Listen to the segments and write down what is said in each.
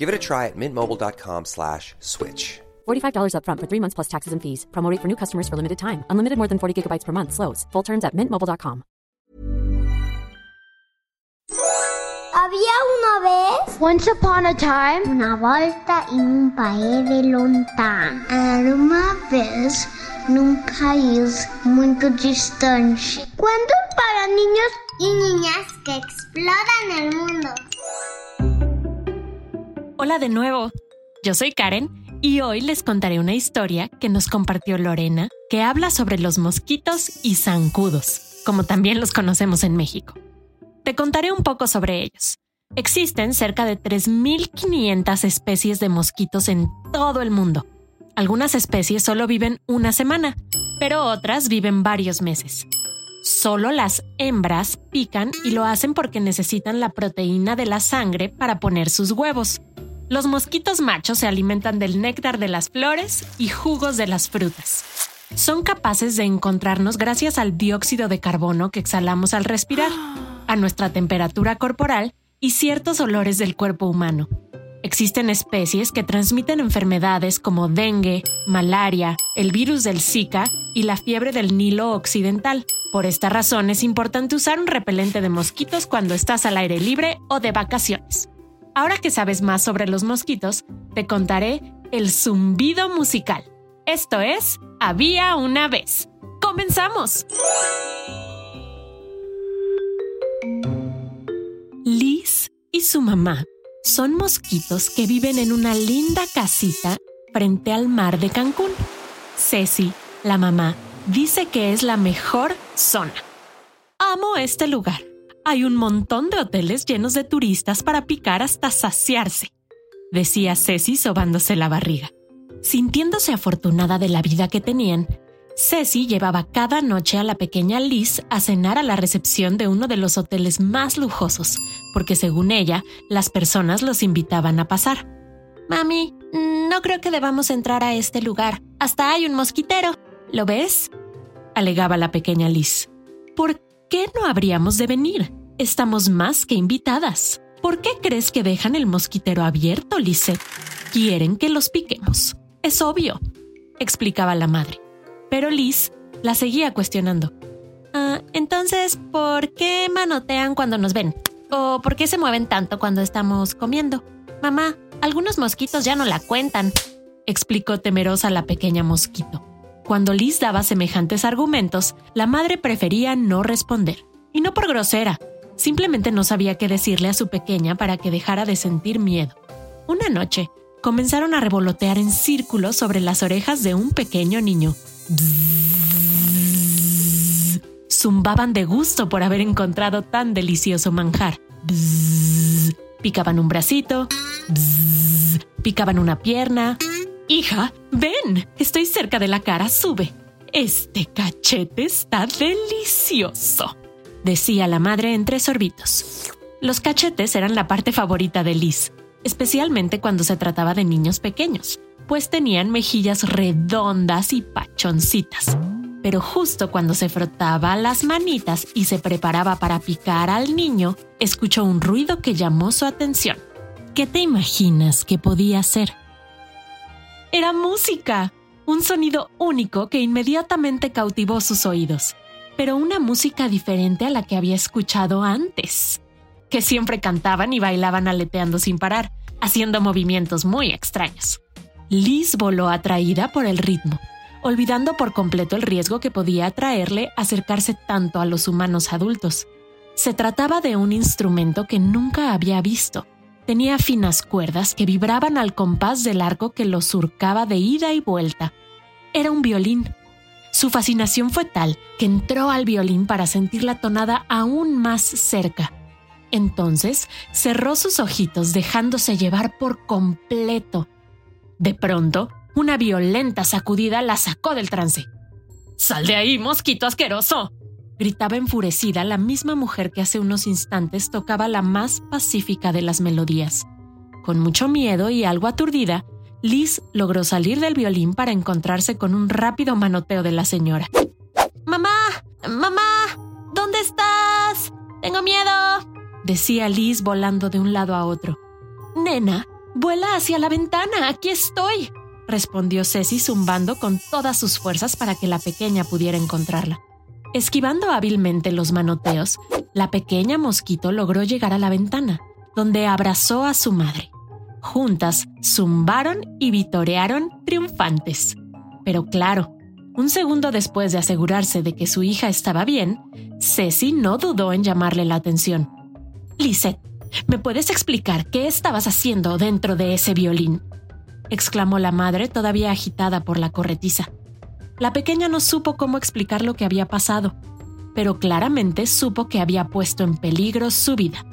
Give it a try at mintmobile.com slash switch. $45 upfront for three months plus taxes and fees. Promo rate for new customers for limited time. Unlimited more than 40 gigabytes per month. Slows. Full terms at mintmobile.com. Había una vez Once upon a time, una volta en un país de lontano. Era uma vez num país muito distante. Cuentos para niños y niñas que exploran el mundo. Hola de nuevo, yo soy Karen y hoy les contaré una historia que nos compartió Lorena que habla sobre los mosquitos y zancudos, como también los conocemos en México. Te contaré un poco sobre ellos. Existen cerca de 3.500 especies de mosquitos en todo el mundo. Algunas especies solo viven una semana, pero otras viven varios meses. Solo las hembras pican y lo hacen porque necesitan la proteína de la sangre para poner sus huevos. Los mosquitos machos se alimentan del néctar de las flores y jugos de las frutas. Son capaces de encontrarnos gracias al dióxido de carbono que exhalamos al respirar, a nuestra temperatura corporal y ciertos olores del cuerpo humano. Existen especies que transmiten enfermedades como dengue, malaria, el virus del Zika y la fiebre del Nilo Occidental. Por esta razón es importante usar un repelente de mosquitos cuando estás al aire libre o de vacaciones. Ahora que sabes más sobre los mosquitos, te contaré el zumbido musical. Esto es Había una vez. ¡Comenzamos! Liz y su mamá son mosquitos que viven en una linda casita frente al mar de Cancún. Ceci, la mamá, dice que es la mejor zona. Amo este lugar. Hay un montón de hoteles llenos de turistas para picar hasta saciarse, decía Ceci sobándose la barriga. Sintiéndose afortunada de la vida que tenían, Ceci llevaba cada noche a la pequeña Liz a cenar a la recepción de uno de los hoteles más lujosos, porque según ella, las personas los invitaban a pasar. Mami, no creo que debamos entrar a este lugar. Hasta hay un mosquitero. ¿Lo ves? alegaba la pequeña Liz. ¿Por qué no habríamos de venir? Estamos más que invitadas. ¿Por qué crees que dejan el mosquitero abierto, Lisette? Quieren que los piquemos. Es obvio, explicaba la madre. Pero Liz la seguía cuestionando. Ah, entonces, ¿por qué manotean cuando nos ven? ¿O por qué se mueven tanto cuando estamos comiendo? Mamá, algunos mosquitos ya no la cuentan, explicó temerosa la pequeña mosquito. Cuando Liz daba semejantes argumentos, la madre prefería no responder. Y no por grosera, simplemente no sabía qué decirle a su pequeña para que dejara de sentir miedo. Una noche, comenzaron a revolotear en círculos sobre las orejas de un pequeño niño. Zumbaban de gusto por haber encontrado tan delicioso manjar. Picaban un bracito. Picaban una pierna. Hija, ven, estoy cerca de la cara, sube. Este cachete está delicioso, decía la madre entre sorbitos. Los cachetes eran la parte favorita de Liz, especialmente cuando se trataba de niños pequeños, pues tenían mejillas redondas y pachoncitas. Pero justo cuando se frotaba las manitas y se preparaba para picar al niño, escuchó un ruido que llamó su atención. ¿Qué te imaginas que podía ser? Era música, un sonido único que inmediatamente cautivó sus oídos, pero una música diferente a la que había escuchado antes, que siempre cantaban y bailaban aleteando sin parar, haciendo movimientos muy extraños. Liz voló atraída por el ritmo, olvidando por completo el riesgo que podía atraerle acercarse tanto a los humanos adultos. Se trataba de un instrumento que nunca había visto. Tenía finas cuerdas que vibraban al compás del arco que lo surcaba de ida y vuelta. Era un violín. Su fascinación fue tal que entró al violín para sentir la tonada aún más cerca. Entonces cerró sus ojitos dejándose llevar por completo. De pronto, una violenta sacudida la sacó del trance. ¡Sal de ahí, mosquito asqueroso! Gritaba enfurecida la misma mujer que hace unos instantes tocaba la más pacífica de las melodías. Con mucho miedo y algo aturdida, Liz logró salir del violín para encontrarse con un rápido manoteo de la señora. ¡Mamá! ¡Mamá! ¿Dónde estás? Tengo miedo, decía Liz volando de un lado a otro. Nena, vuela hacia la ventana, aquí estoy, respondió Ceci zumbando con todas sus fuerzas para que la pequeña pudiera encontrarla. Esquivando hábilmente los manoteos, la pequeña mosquito logró llegar a la ventana, donde abrazó a su madre. Juntas zumbaron y vitorearon triunfantes. Pero claro, un segundo después de asegurarse de que su hija estaba bien, Ceci no dudó en llamarle la atención. Lisette, ¿me puedes explicar qué estabas haciendo dentro de ese violín? exclamó la madre todavía agitada por la corretiza. La pequeña no supo cómo explicar lo que había pasado, pero claramente supo que había puesto en peligro su vida.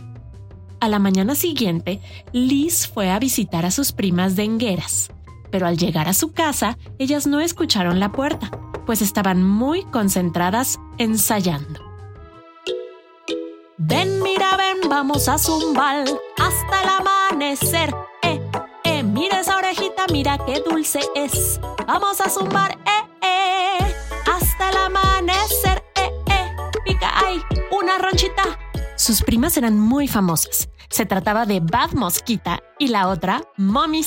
A la mañana siguiente, Liz fue a visitar a sus primas dengueras, pero al llegar a su casa, ellas no escucharon la puerta, pues estaban muy concentradas ensayando. Ven, mira, ven, vamos a zumbar hasta el amanecer. Eh, eh, mira esa orejita, mira qué dulce es. Vamos a zumbar, eh, ronchita. Sus primas eran muy famosas. Se trataba de Bad Mosquita y la otra, Mommy.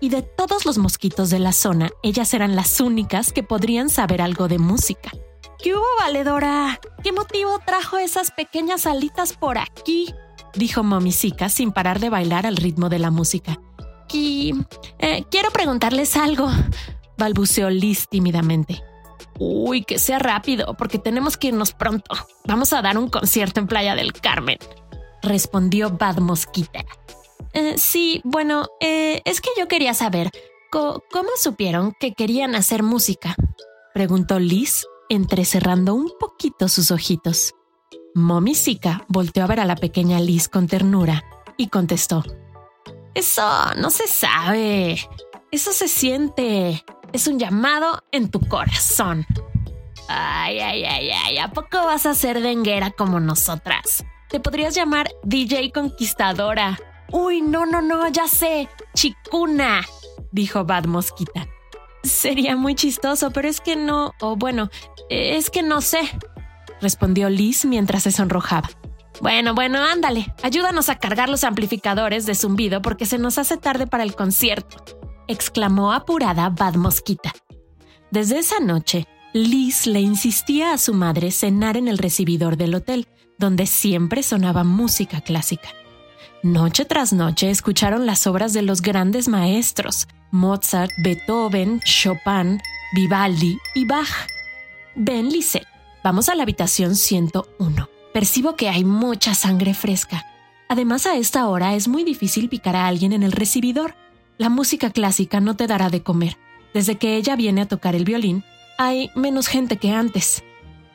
Y de todos los mosquitos de la zona, ellas eran las únicas que podrían saber algo de música. ¿Qué hubo, valedora? ¿Qué motivo trajo esas pequeñas alitas por aquí? Dijo Mommy sin parar de bailar al ritmo de la música. Y, eh, quiero preguntarles algo balbuceó Liz tímidamente. Uy, que sea rápido, porque tenemos que irnos pronto. Vamos a dar un concierto en Playa del Carmen, respondió Bad Mosquita. Eh, sí, bueno, eh, es que yo quería saber, ¿cómo supieron que querían hacer música? Preguntó Liz, entrecerrando un poquito sus ojitos. Mommy volteó a ver a la pequeña Liz con ternura y contestó. Eso no se sabe. Eso se siente es un llamado en tu corazón. Ay, ay, ay, ay, ¿a poco vas a ser denguera como nosotras? Te podrías llamar DJ Conquistadora. Uy, no, no, no, ya sé. Chicuna, dijo Bad Mosquita. Sería muy chistoso, pero es que no, o bueno, es que no sé, respondió Liz mientras se sonrojaba. Bueno, bueno, ándale, ayúdanos a cargar los amplificadores de zumbido porque se nos hace tarde para el concierto exclamó apurada Bad Mosquita. Desde esa noche, Liz le insistía a su madre cenar en el recibidor del hotel, donde siempre sonaba música clásica. Noche tras noche escucharon las obras de los grandes maestros, Mozart, Beethoven, Chopin, Vivaldi y Bach. Ven, Lisette, vamos a la habitación 101. Percibo que hay mucha sangre fresca. Además, a esta hora es muy difícil picar a alguien en el recibidor. La música clásica no te dará de comer. Desde que ella viene a tocar el violín, hay menos gente que antes,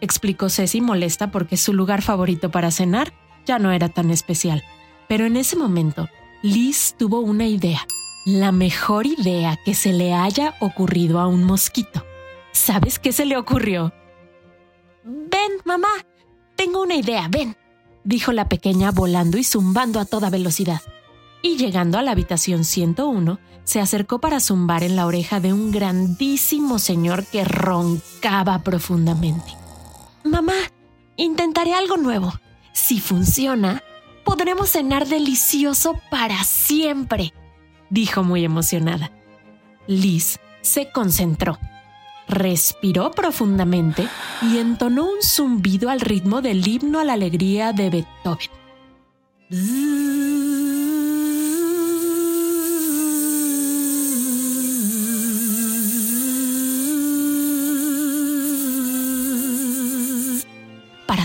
explicó Ceci molesta porque su lugar favorito para cenar ya no era tan especial. Pero en ese momento, Liz tuvo una idea, la mejor idea que se le haya ocurrido a un mosquito. ¿Sabes qué se le ocurrió? Ven, mamá, tengo una idea, ven, dijo la pequeña volando y zumbando a toda velocidad y llegando a la habitación 101, se acercó para zumbar en la oreja de un grandísimo señor que roncaba profundamente. Mamá, intentaré algo nuevo. Si funciona, podremos cenar delicioso para siempre, dijo muy emocionada. Liz se concentró, respiró profundamente y entonó un zumbido al ritmo del himno a la alegría de Beethoven.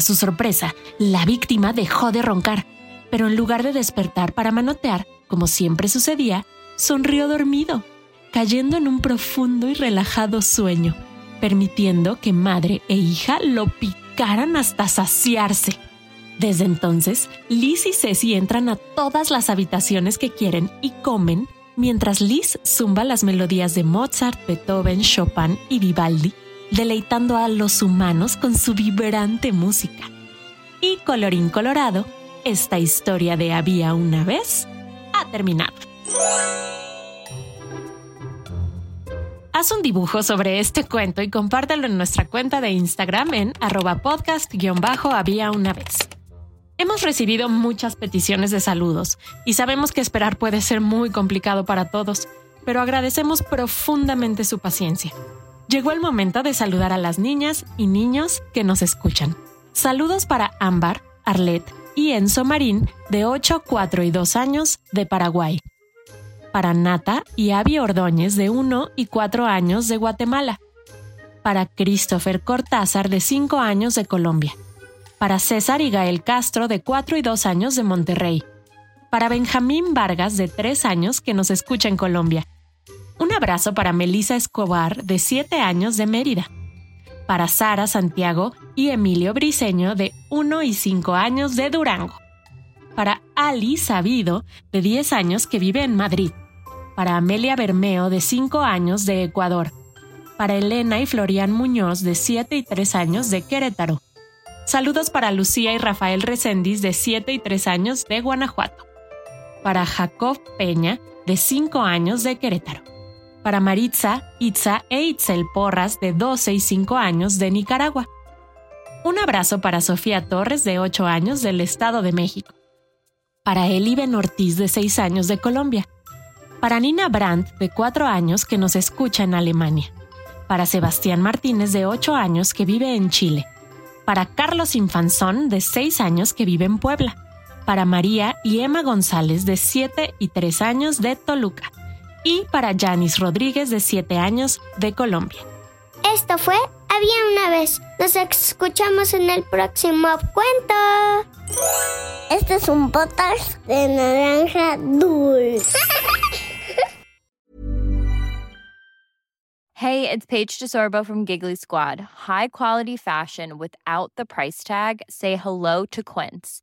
Su sorpresa, la víctima dejó de roncar, pero en lugar de despertar para manotear, como siempre sucedía, sonrió dormido, cayendo en un profundo y relajado sueño, permitiendo que madre e hija lo picaran hasta saciarse. Desde entonces, Liz y Ceci entran a todas las habitaciones que quieren y comen mientras Liz zumba las melodías de Mozart, Beethoven, Chopin y Vivaldi, deleitando a los humanos con su vibrante música. Y colorín colorado, esta historia de había una vez ha terminado. Haz un dibujo sobre este cuento y compártelo en nuestra cuenta de Instagram en arroba podcast-había una vez. Hemos recibido muchas peticiones de saludos y sabemos que esperar puede ser muy complicado para todos, pero agradecemos profundamente su paciencia. Llegó el momento de saludar a las niñas y niños que nos escuchan. Saludos para Ámbar, Arlet y Enzo Marín, de 8, 4 y 2 años, de Paraguay. Para Nata y Avi Ordóñez, de 1 y 4 años, de Guatemala. Para Christopher Cortázar, de 5 años, de Colombia para César y Gael Castro de 4 y 2 años de Monterrey, para Benjamín Vargas de 3 años que nos escucha en Colombia. Un abrazo para Melisa Escobar de 7 años de Mérida, para Sara Santiago y Emilio Briseño de 1 y 5 años de Durango, para Ali Sabido de 10 años que vive en Madrid, para Amelia Bermeo de 5 años de Ecuador, para Elena y Florian Muñoz de 7 y 3 años de Querétaro, Saludos para Lucía y Rafael Recendis, de 7 y 3 años, de Guanajuato. Para Jacob Peña, de 5 años, de Querétaro. Para Maritza, Itza e Itzel Porras, de 12 y 5 años, de Nicaragua. Un abrazo para Sofía Torres, de 8 años, del Estado de México. Para Eliben Ortiz, de 6 años, de Colombia. Para Nina Brandt, de 4 años, que nos escucha en Alemania. Para Sebastián Martínez, de 8 años, que vive en Chile para Carlos Infanzón, de 6 años, que vive en Puebla, para María y Emma González, de 7 y 3 años, de Toluca, y para Janis Rodríguez, de 7 años, de Colombia. Esto fue Había una vez. Nos escuchamos en el próximo cuento. Este es un potas de naranja dulce. Hey, it's Paige DeSorbo from Giggly Squad. High quality fashion without the price tag. Say hello to Quince.